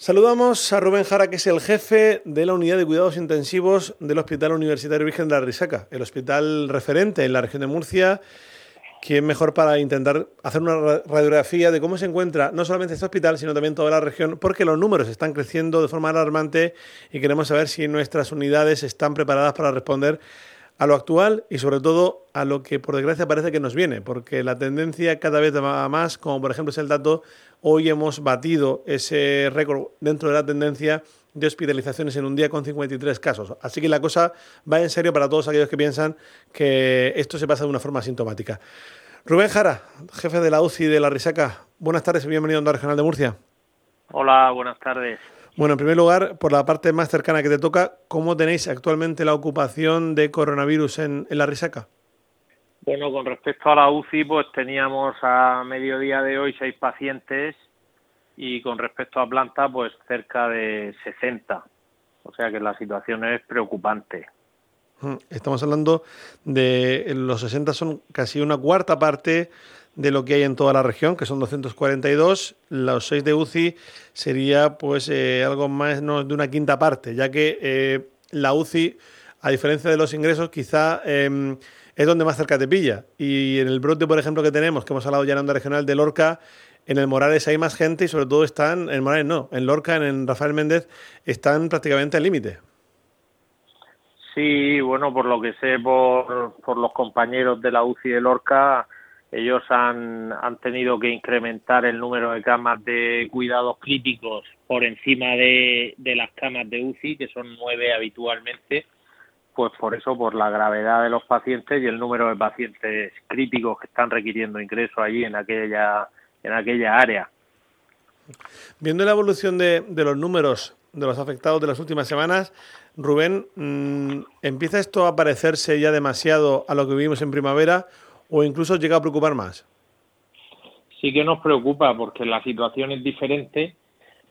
Saludamos a Rubén Jara, que es el jefe de la unidad de cuidados intensivos del Hospital Universitario Virgen de la Risaca, el hospital referente en la región de Murcia. ¿Quién mejor para intentar hacer una radiografía de cómo se encuentra no solamente este hospital, sino también toda la región? Porque los números están creciendo de forma alarmante y queremos saber si nuestras unidades están preparadas para responder a lo actual y sobre todo a lo que por desgracia parece que nos viene, porque la tendencia cada vez va más, como por ejemplo es el dato, hoy hemos batido ese récord dentro de la tendencia de hospitalizaciones en un día con 53 casos. Así que la cosa va en serio para todos aquellos que piensan que esto se pasa de una forma asintomática. Rubén Jara, jefe de la UCI de la Risaca, buenas tardes y bienvenido a Onda Regional de Murcia. Hola, buenas tardes. Bueno, en primer lugar, por la parte más cercana que te toca, ¿cómo tenéis actualmente la ocupación de coronavirus en, la Risaca? Bueno, con respecto a la UCI, pues teníamos a mediodía de hoy seis pacientes y con respecto a planta, pues cerca de 60. O sea que la situación es preocupante. Estamos hablando de los 60 son casi una cuarta parte de lo que hay en toda la región, que son 242. Los 6 de UCI sería pues eh, algo más no, de una quinta parte, ya que eh, la UCI, a diferencia de los ingresos, quizá em, es donde más cerca te pilla. Y en el brote, por ejemplo, que tenemos, que hemos hablado ya en Onda Regional de Lorca, en el Morales hay más gente y sobre todo están, en Morales no, en Lorca, en Rafael Méndez, están prácticamente al límite. Sí, bueno, por lo que sé por, por los compañeros de la UCI de Lorca, ellos han, han tenido que incrementar el número de camas de cuidados críticos por encima de, de las camas de UCI, que son nueve habitualmente, pues por eso, por la gravedad de los pacientes y el número de pacientes críticos que están requiriendo ingreso allí en aquella, en aquella área. Viendo la evolución de, de los números de los afectados de las últimas semanas, Rubén, mm, ¿empieza esto a parecerse ya demasiado a lo que vivimos en primavera o incluso llega a preocupar más? Sí que nos preocupa porque la situación es diferente,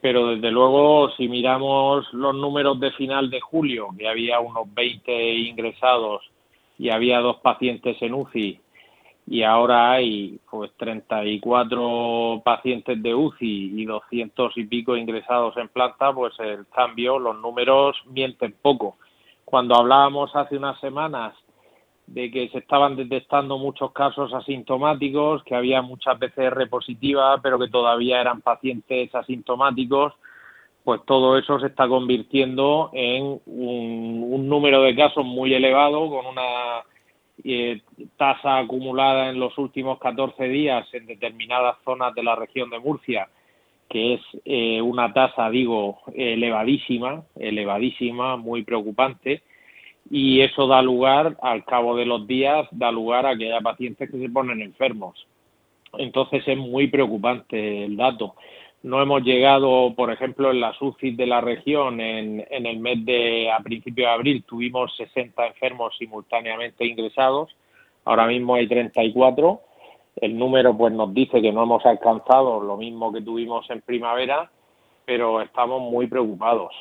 pero desde luego si miramos los números de final de julio, que había unos 20 ingresados y había dos pacientes en UCI y ahora hay pues 34 pacientes de UCI y 200 y pico ingresados en planta, pues el cambio, los números mienten poco. Cuando hablábamos hace unas semanas de que se estaban detectando muchos casos asintomáticos, que había muchas PCR positivas, pero que todavía eran pacientes asintomáticos, pues todo eso se está convirtiendo en un, número de casos muy elevado, con una eh, tasa acumulada en los últimos 14 días en determinadas zonas de la región de Murcia, que es eh, una tasa, digo, elevadísima, elevadísima, muy preocupante y eso da lugar, al cabo de los días, da lugar a que haya pacientes que se ponen enfermos. Entonces es muy preocupante el dato. No hemos llegado, por ejemplo, en las UCI de la región, en, en el mes de, a principios de abril, tuvimos 60 enfermos simultáneamente ingresados, ahora mismo hay 34. El número pues nos dice que no hemos alcanzado lo mismo que tuvimos en primavera, pero estamos muy preocupados.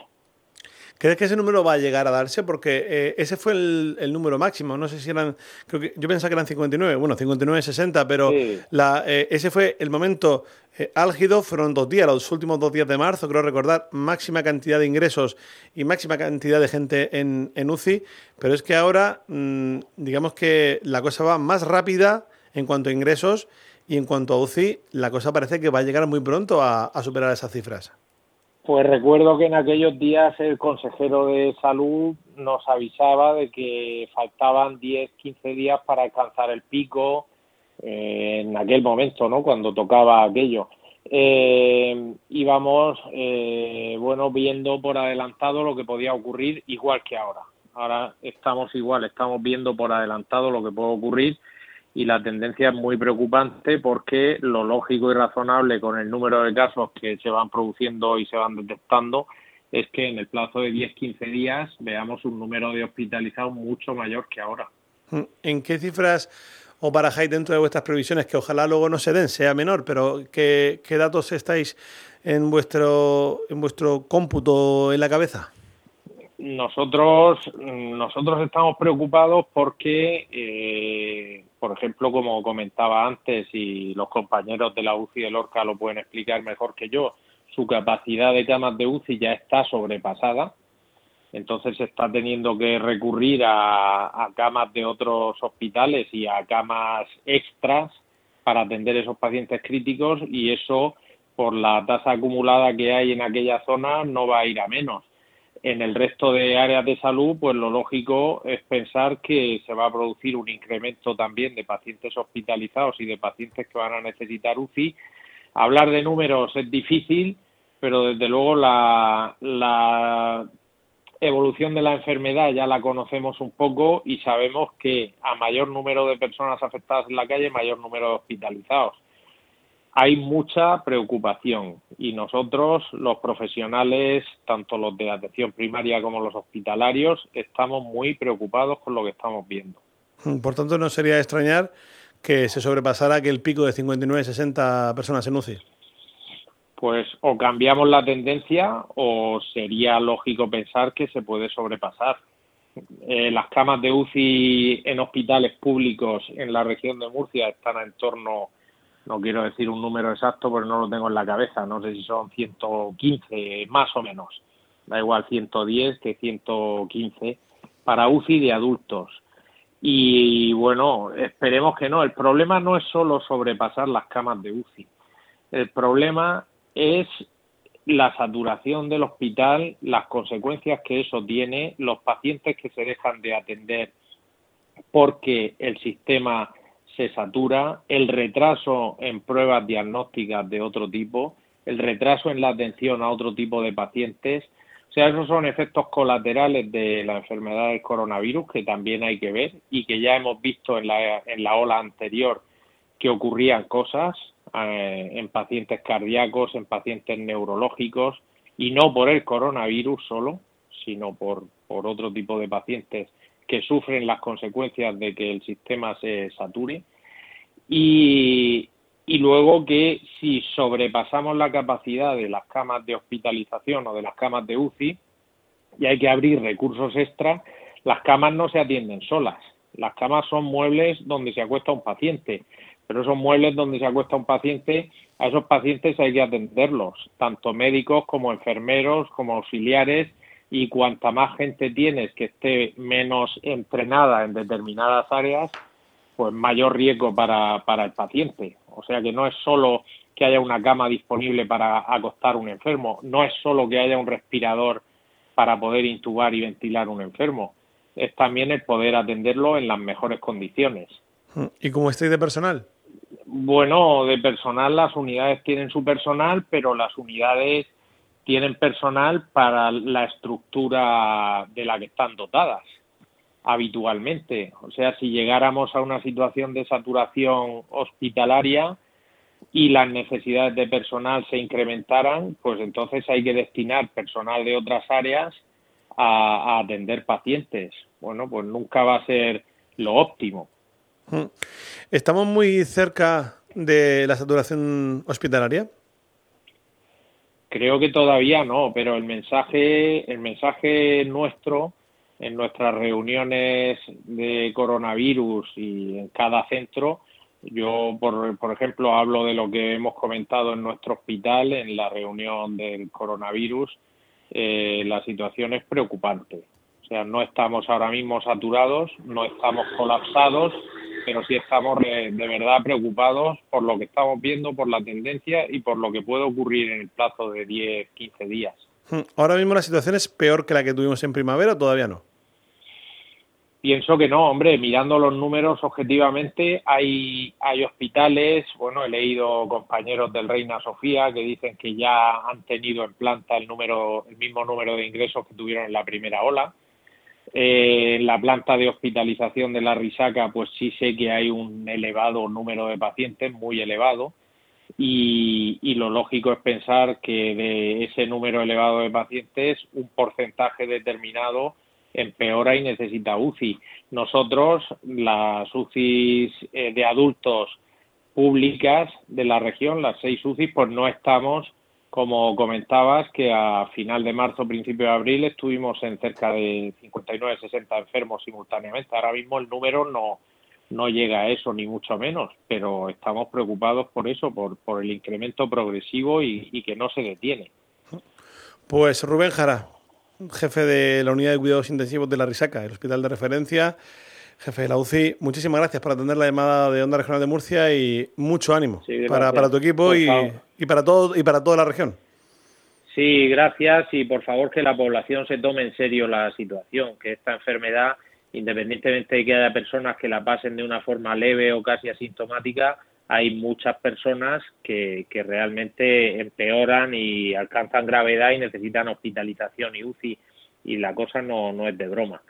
¿Crees que ese número va a llegar a darse? Porque eh, ese fue el, número máximo. No sé si eran. Creo que, yo pensaba que eran 59. Bueno, 59, 60, pero la, eh, ese fue el momento eh, álgido. Fueron dos días, los últimos dos días de marzo, creo recordar, máxima cantidad de ingresos y máxima cantidad de gente en, en UCI. Pero es que ahora, mm, digamos que la cosa va más rápida en cuanto a ingresos y en cuanto a UCI, la cosa parece que va a llegar muy pronto a superar esas cifras. Pues recuerdo que en aquellos días el consejero de salud nos avisaba de que faltaban 10, 15 días para alcanzar el pico eh, en aquel momento, ¿no? Cuando tocaba aquello. Eh, íbamos, eh, bueno, viendo por adelantado lo que podía ocurrir igual que ahora. Ahora estamos igual, estamos viendo por adelantado lo que puede ocurrir y la tendencia es muy preocupante porque lo lógico y razonable con el número de casos que se van produciendo y se van detectando es que en el plazo de 10-15 días veamos un número de hospitalizados mucho mayor que ahora. ¿En qué cifras o barajáis dentro de vuestras previsiones, que ojalá luego no se den, sea menor, pero qué, qué datos estáis en vuestro, en vuestro cómputo en la cabeza? Nosotros, nosotros estamos preocupados porque, eh, por ejemplo, como comentaba antes, y los compañeros de la UCI de Lorca lo pueden explicar mejor que yo, su capacidad de camas de UCI ya está sobrepasada, entonces se está teniendo que recurrir a, camas de otros hospitales y a camas extras para atender esos pacientes críticos y eso por la tasa acumulada que hay en aquella zona no va a ir a menos. En el resto de áreas de salud, pues lo lógico es pensar que se va a producir un incremento también de pacientes hospitalizados y de pacientes que van a necesitar UCI. Hablar de números es difícil, pero desde luego la, la evolución de la enfermedad ya la conocemos un poco y sabemos que a mayor número de personas afectadas en la calle, mayor número de hospitalizados. Hay mucha preocupación y nosotros, los profesionales, tanto los de atención primaria como los hospitalarios, estamos muy preocupados con lo que estamos viendo. Por tanto, no sería extrañar que se sobrepasara aquel pico de 59-60 personas en UCI pues o cambiamos la tendencia o sería lógico pensar que se puede sobrepasar. Eh, las camas de UCI en hospitales públicos en la región de Murcia están en torno, no quiero decir un número exacto porque no lo tengo en la cabeza, no sé si son 115 más o menos, da igual 110 que 115 para UCI de adultos. Y bueno, esperemos que no. El problema no es solo sobrepasar las camas de UCI. El problema es la saturación del hospital, las consecuencias que eso tiene, los pacientes que se dejan de atender porque el sistema se satura, el retraso en pruebas diagnósticas de otro tipo, el retraso en la atención a otro tipo de pacientes. O sea, esos son efectos colaterales de la enfermedad del coronavirus que también hay que ver y que ya hemos visto en la, en la ola anterior que ocurrían cosas eh, en pacientes cardíacos, en pacientes neurológicos y no por el coronavirus solo, sino por, por otro tipo de pacientes que sufren las consecuencias de que el sistema se sature. Y, luego que si sobrepasamos la capacidad de las camas de hospitalización o de las camas de UCI y hay que abrir recursos extra, las camas no se atienden solas. Las camas son muebles donde se acuesta un paciente pero esos muebles donde se acuesta un paciente, a esos pacientes hay que atenderlos, tanto médicos como enfermeros, como auxiliares, y cuanta más gente tienes que esté menos entrenada en determinadas áreas, pues mayor riesgo para, para el paciente. O sea que no es solo que haya una cama disponible para acostar a un enfermo, no es solo que haya un respirador para poder intubar y ventilar a un enfermo, es también el poder atenderlo en las mejores condiciones. ¿Y cómo estáis de personal? Bueno, de personal las unidades tienen su personal, pero las unidades tienen personal para la estructura de la que están dotadas habitualmente. O sea, si llegáramos a una situación de saturación hospitalaria y las necesidades de personal se incrementaran, pues entonces hay que destinar personal de otras áreas a, atender pacientes. Bueno, pues nunca va a ser lo óptimo. ¿Estamos muy cerca de la saturación hospitalaria? Creo que todavía no, pero el mensaje, el mensaje nuestro en nuestras reuniones de coronavirus y en cada centro, yo, por, por ejemplo, hablo de lo que hemos comentado en nuestro hospital en la reunión del coronavirus. Eh, la situación es preocupante. O sea, no estamos ahora mismo saturados, no estamos colapsados, pero sí estamos de, verdad preocupados por lo que estamos viendo, por la tendencia y por lo que puede ocurrir en el plazo de 10, 15 días. Hmm. ¿Ahora mismo la situación es peor que la que tuvimos en primavera o todavía no? Pienso que no, hombre, mirando los números objetivamente, hay, hay hospitales, bueno, he leído compañeros del Reina Sofía que dicen que ya han tenido en planta el número, el mismo número de ingresos que tuvieron en la primera ola. Eh, la planta de hospitalización de la Risaca, pues sí sé que hay un elevado número de pacientes, muy elevado, y, y, lo lógico es pensar que de ese número elevado de pacientes, un porcentaje determinado empeora y necesita UCI. Nosotros, las UCIs eh, de adultos públicas de la región, las seis UCIs, pues no estamos como comentabas, que a final de marzo, principio de abril, estuvimos en cerca de 59-60 enfermos simultáneamente. Ahora mismo el número no, no llega a eso ni mucho menos, pero estamos preocupados por eso, por, por el incremento progresivo y, que no se detiene. Pues Rubén Jara, jefe de la unidad de cuidados intensivos de la Risaca, el hospital de referencia, jefe de la UCI, muchísimas gracias por atender la llamada de Onda Regional de Murcia y mucho ánimo para, para, tu equipo y, y, para todo y para toda la región. Sí, gracias y por favor que la población se tome en serio la situación, que esta enfermedad independientemente de que haya personas que la pasen de una forma leve o casi asintomática, hay muchas personas que, que realmente empeoran y alcanzan gravedad y necesitan hospitalización y UCI y la cosa no, no es de broma.